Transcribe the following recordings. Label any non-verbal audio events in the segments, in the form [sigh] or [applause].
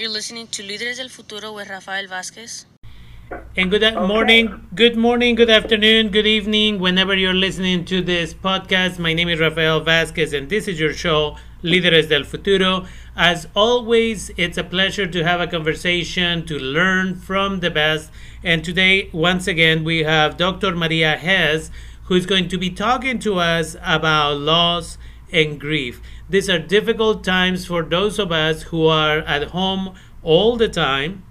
You're listening to Líderes del Futuro with Rafael Vázquez. And good okay. morning, good morning, good afternoon, good evening, whenever you're listening to this podcast. My name is Rafael Vázquez, and this is your show, Líderes del Futuro. As always, it's a pleasure to have a conversation, to learn from the best. And today, once again, we have Dr. Maria Hes, who's going to be talking to us about loss and grief. These are difficult times for those of us who are at home all the time.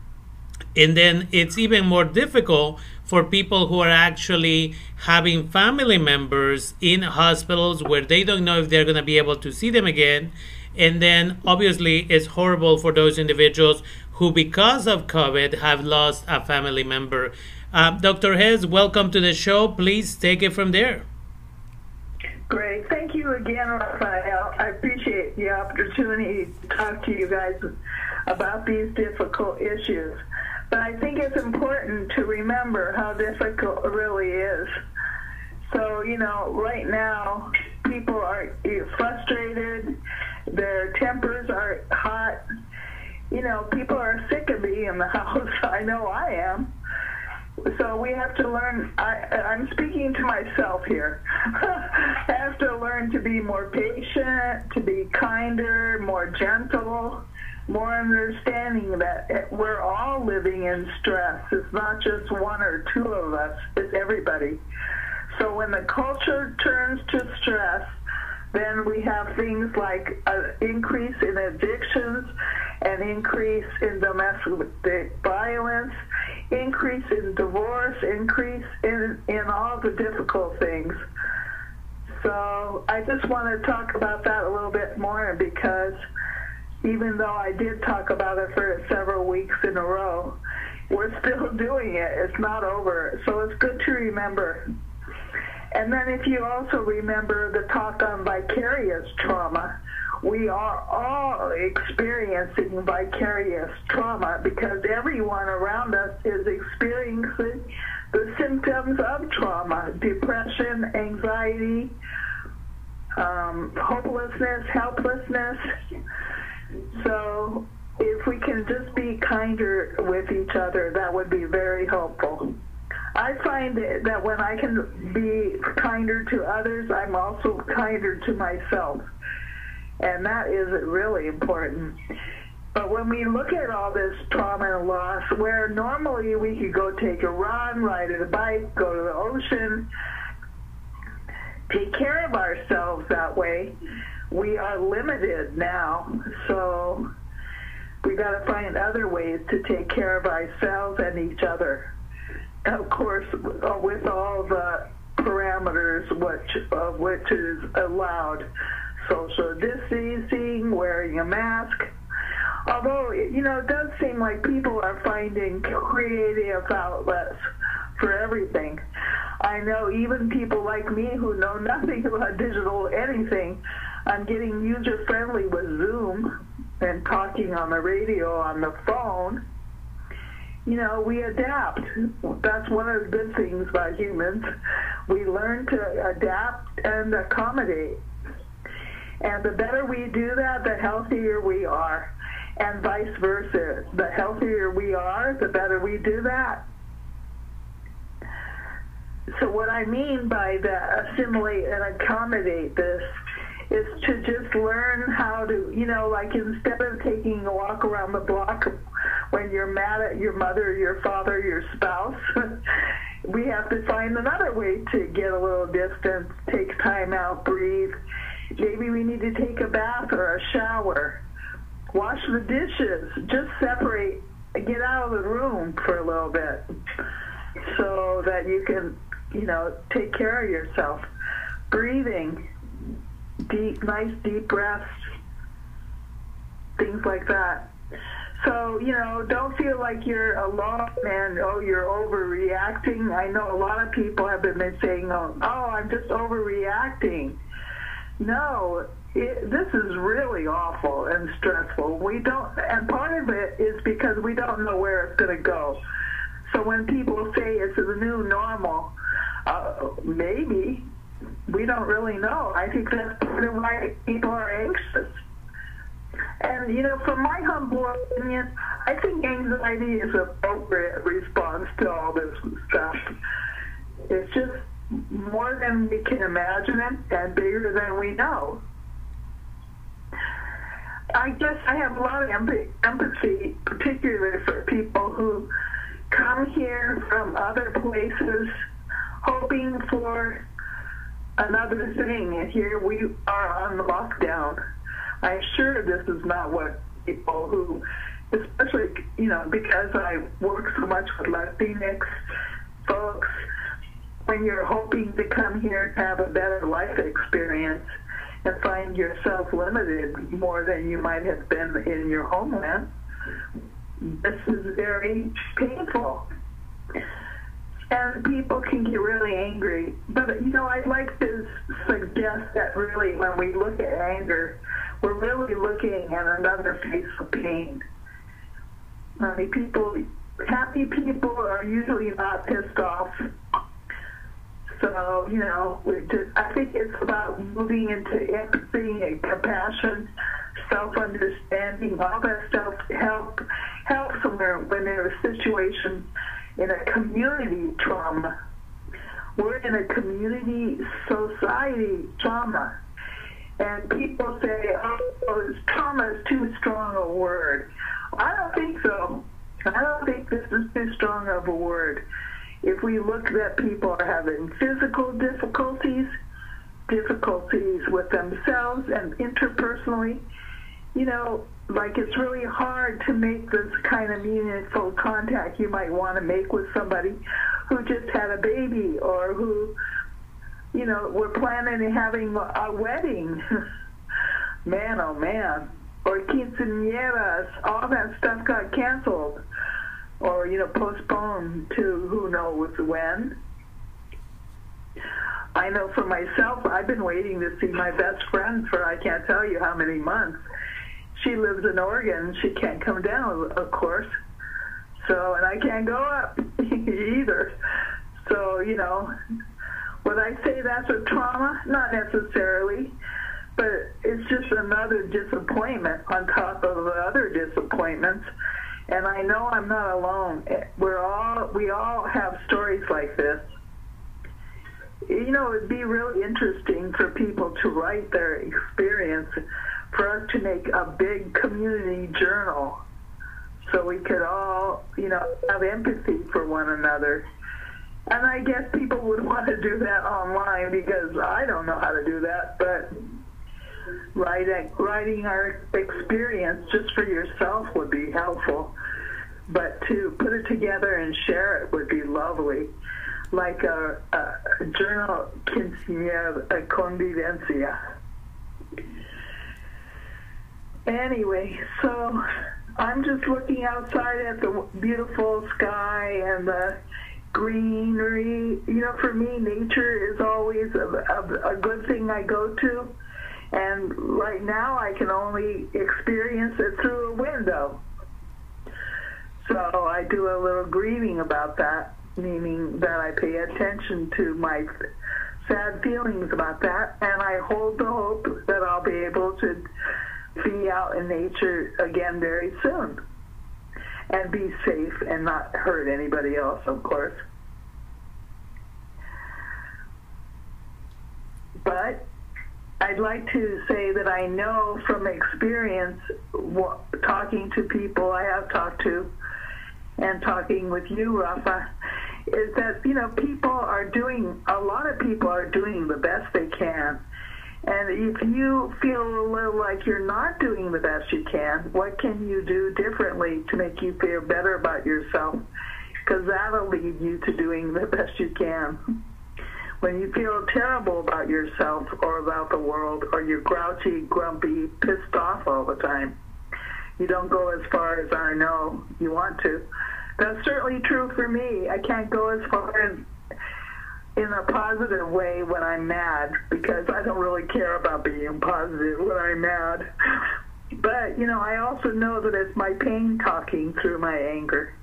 And then it's even more difficult for people who are actually having family members in hospitals where they don't know if they're going to be able to see them again. And then obviously it's horrible for those individuals who, because of COVID, have lost a family member. Uh, Dr. Hes, welcome to the show. Please take it from there. Great. Thank you again, Rafael. I appreciate the opportunity to talk to you guys about these difficult issues. But I think it's important to remember how difficult it really is. So, you know, right now, people are frustrated, their tempers are hot. You know, people are sick of being in the [laughs] house. I know I am. So we have to learn. I, I'm speaking to myself here. [laughs] To be more patient, to be kinder, more gentle, more understanding that we're all living in stress. It's not just one or two of us, it's everybody. So when the culture turns to stress, then we have things like an increase in addictions, an increase in domestic violence, increase in divorce, increase in, in all the difficult things. So I just want to talk about that a little bit more because even though I did talk about it for several weeks in a row, we're still [laughs] doing it. It's not over. So it's good to remember. And then if you also remember the talk on vicarious trauma, we are all experiencing vicarious trauma because everyone around us is experiencing the symptoms of trauma depression, anxiety, um, hopelessness, helplessness. So, if we can just be kinder with each other, that would be very helpful. I find that when I can be kinder to others, I'm also kinder to myself. And that is really important. But when we look at all this trauma and loss, where normally we could go take a run, ride a bike, go to the ocean, take care of ourselves that way, we are limited now. So we got to find other ways to take care of ourselves and each other. Of course, with all the parameters which, of which is allowed social distancing, wearing a mask. Although, you know, it does seem like people are finding creative outlets for everything. I know even people like me who know nothing about digital anything, I'm getting user friendly with Zoom and talking on the radio, on the phone. You know, we adapt. That's one of the good things about humans. We learn to adapt and accommodate. And the better we do that, the healthier we are. And vice versa. The healthier we are, the better we do that. So what I mean by the assimilate and accommodate this is to just learn how to, you know, like instead of taking a walk around the block when you're mad at your mother, your father, your spouse, [laughs] we have to find another way to get a little distance, take time out, breathe, Maybe we need to take a bath or a shower, wash the dishes, just separate, get out of the room for a little bit so that you can, you know, take care of yourself. Breathing, deep, nice deep breaths, things like that. So, you know, don't feel like you're alone and, oh, you're overreacting. I know a lot of people have been saying, oh, oh I'm just overreacting. No, it, this is really awful and stressful. We don't, and part of it is because we don't know where it's going to go. So when people say it's the new normal, uh, maybe we don't really know. I think that's part of why people are anxious. And, you know, from my humble opinion, I think anxiety is an appropriate response to all this stuff. It's just more than we can imagine it and bigger than we know. I guess I have a lot of empathy, particularly for people who come here from other places hoping for another thing, and here we are on lockdown. I'm sure this is not what people who, especially, you know, because I work so much with Latinx folks, when you're hoping to come here to have a better life experience and find yourself limited more than you might have been in your homeland, this is very painful and people can get really angry. But you know, I'd like to suggest that really, when we look at anger, we're really looking at another face of pain. Mean, people, happy people are usually not pissed off. So, you know, just, I think it's about moving into empathy and compassion, self-understanding, all that stuff help help somewhere when there's a situation in a community trauma. We're in a community society trauma. And people say, oh, trauma is too strong a word. I don't think so. I don't think this is too strong of a word. If we look that people are having physical difficulties, difficulties with themselves and interpersonally, you know, like it's really hard to make this kind of meaningful contact you might want to make with somebody who just had a baby or who, you know, we're planning on having a wedding. [laughs] man, oh man. Or quinceañeras, all that stuff got canceled or, you know, postponed to who knows when. I know for myself, I've been waiting to see my best friend for I can't tell you how many months she lives in Oregon. She can't come down, of course. So, and I can't go up [laughs] either. So, you know, would I say that's a trauma? Not necessarily, but it's just another disappointment on top of other disappointments. And I know I'm not alone. We're all we all have stories like this. You know, it'd be really interesting for people to write their experience for us to make a big community journal so we could all, you know, have empathy for one another. And I guess people would [laughs] want to do that online because I don't know how to do that, but writing writing our experience just for yourself would be helpful. But to put it together and share it would be lovely. Like a, a journal quinceañera, convivencia. Anyway, so I'm just looking outside at the beautiful sky and the greenery. You know, for me, nature is always a, a, a good thing I go to. And right now, I can only experience it through a window. So I do a little grieving about that, meaning that I pay attention to my sad feelings about that, and I hold the hope that I'll be able to be out in nature again very soon and be safe and not hurt anybody else, of course. But I'd like to say that I know from experience, talking to people I have talked to, and talking with you, Rafa, is that you know people are doing a lot of people are doing the best they can and if you feel a little like you're not doing the best you can, what can you do differently to make you feel better about yourself? Because that'll lead you to doing the best you can. When you feel terrible about yourself or about the world, or you're grouchy, grumpy, pissed off all the time, you don't go as far as I know you want to. That's certainly true for me. I can't go as far as in a positive way when I'm mad because I don't really care about being positive when I'm mad. But, you know, I also know that it's my pain talking through my anger.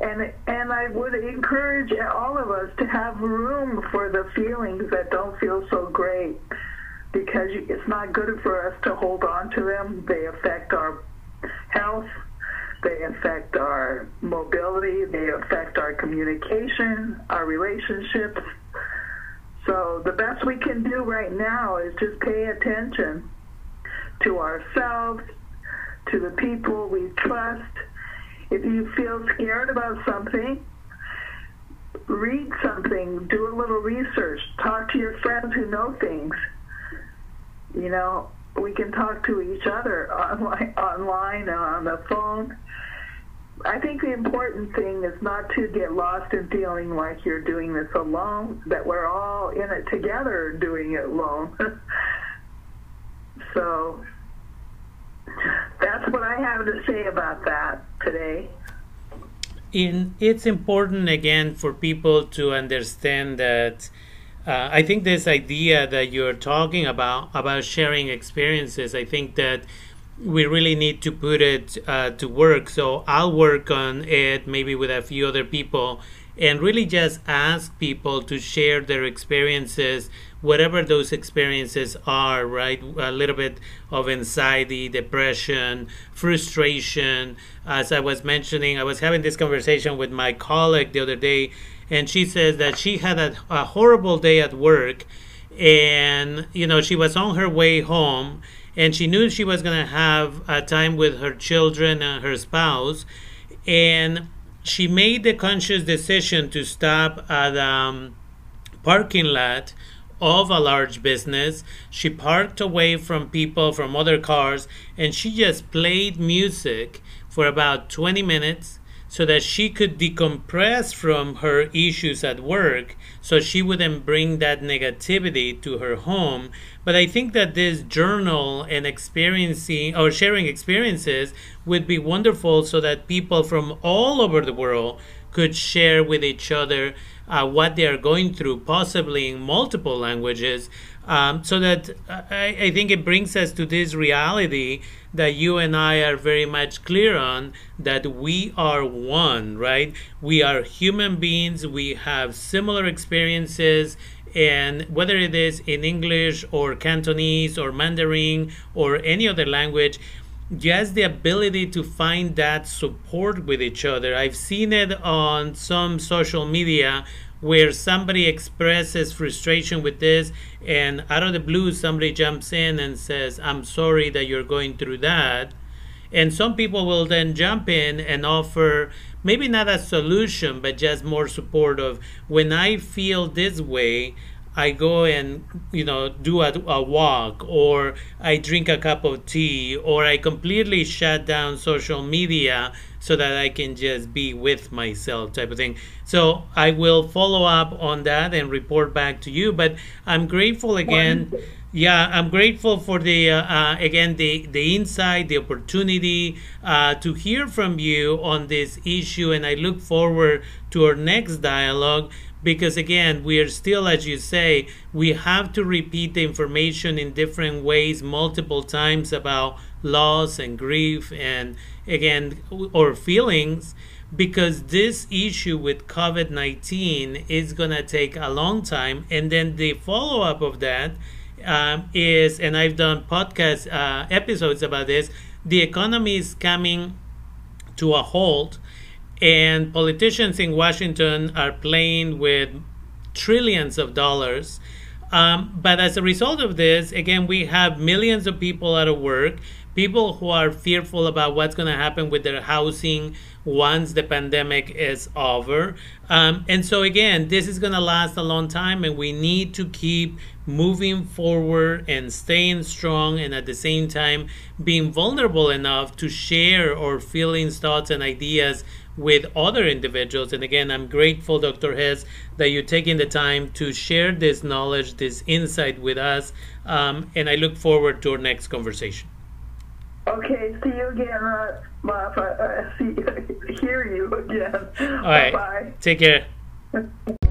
And and I would encourage all of us to have room for the feelings that don't feel so great. because it's not good for us to hold on to them. They affect our health, they affect our mobility, they affect our communication, our relationships. So the best we can do right now is just pay attention to ourselves, to the people we trust. If you feel scared about something, read something, do a little research, talk to your friends who know things. You know, we can talk to each other [laughs] online, online on the phone. I think the important thing is not to get lost in feeling like you're doing this alone, that we're all in it together doing it alone. [laughs] so that's what I have to say about that today. In, it's important again for people to understand that uh, I think this idea that you're talking about about sharing experiences, I think that we really need to put it uh, to work. So I'll work on it maybe with a few other people and really just ask people to share their experiences, whatever those experiences are, right? A little bit of anxiety, depression, frustration. As I was mentioning, I was having this conversation with my colleague the other day, and she says that she had a, a horrible day at work and, you know, she was on her way home and she knew she was going to have a time with her children and her spouse and she made the conscious decision to stop at a um, parking lot of a large business. She parked away from people, from other cars, and she just played music for about 20 minutes so that she could decompress from her issues at work so she wouldn't bring that negativity to her home. But I think that this journal and experiencing or sharing experiences would be wonderful so that people from all over the world could share with each other uh, what they are going through, possibly in multiple languages, um, so that uh, I, I, think it brings us to this reality that you and I are very much clear on that we are one, right? We are human beings, we have similar experiences, and whether it is in English or Cantonese or Mandarin or any other language, just the ability to find that support with each other. I've seen it on some social media where somebody expresses frustration with this and out of the blue somebody jumps in and says i'm sorry that you're going through that. And some people will then jump in and offer maybe not a solution but just more support of when i feel this way I go and you know do a, a, walk or I drink a cup of tea or I completely shut down social media so that I can just be with myself type of thing. So I will follow up on that and report back to you. But I'm grateful again. Yeah, I'm grateful for the uh, uh, again the the insight, the opportunity uh, to hear from you on this issue, and I look forward to our next dialogue because again we are still as you say we have to repeat the information in different ways multiple times about loss and grief and again or feelings because this issue with COVID 19 is going to take a long time. And then the follow up of that um, is, and I've done podcast uh, episodes about this, the economy is coming to a halt, and politicians in Washington are playing with trillions of dollars. Um, but as a result of this, again, we have millions of people out of work people who are fearful about what's going to happen with their housing once the pandemic is over. Um, and so, again, this is going to last a long time, and we need to keep moving forward and staying strong, and at the same time, being vulnerable enough to share our feelings, thoughts, and ideas with other individuals. And again, I'm grateful, Dr. Hess, that you're taking the time to share this knowledge, this insight with us. Um, and I look forward to our next conversation. Okay, see you again, uh, Bob. I, I [laughs] see, hear you again. All right. Bye. Take care. [laughs]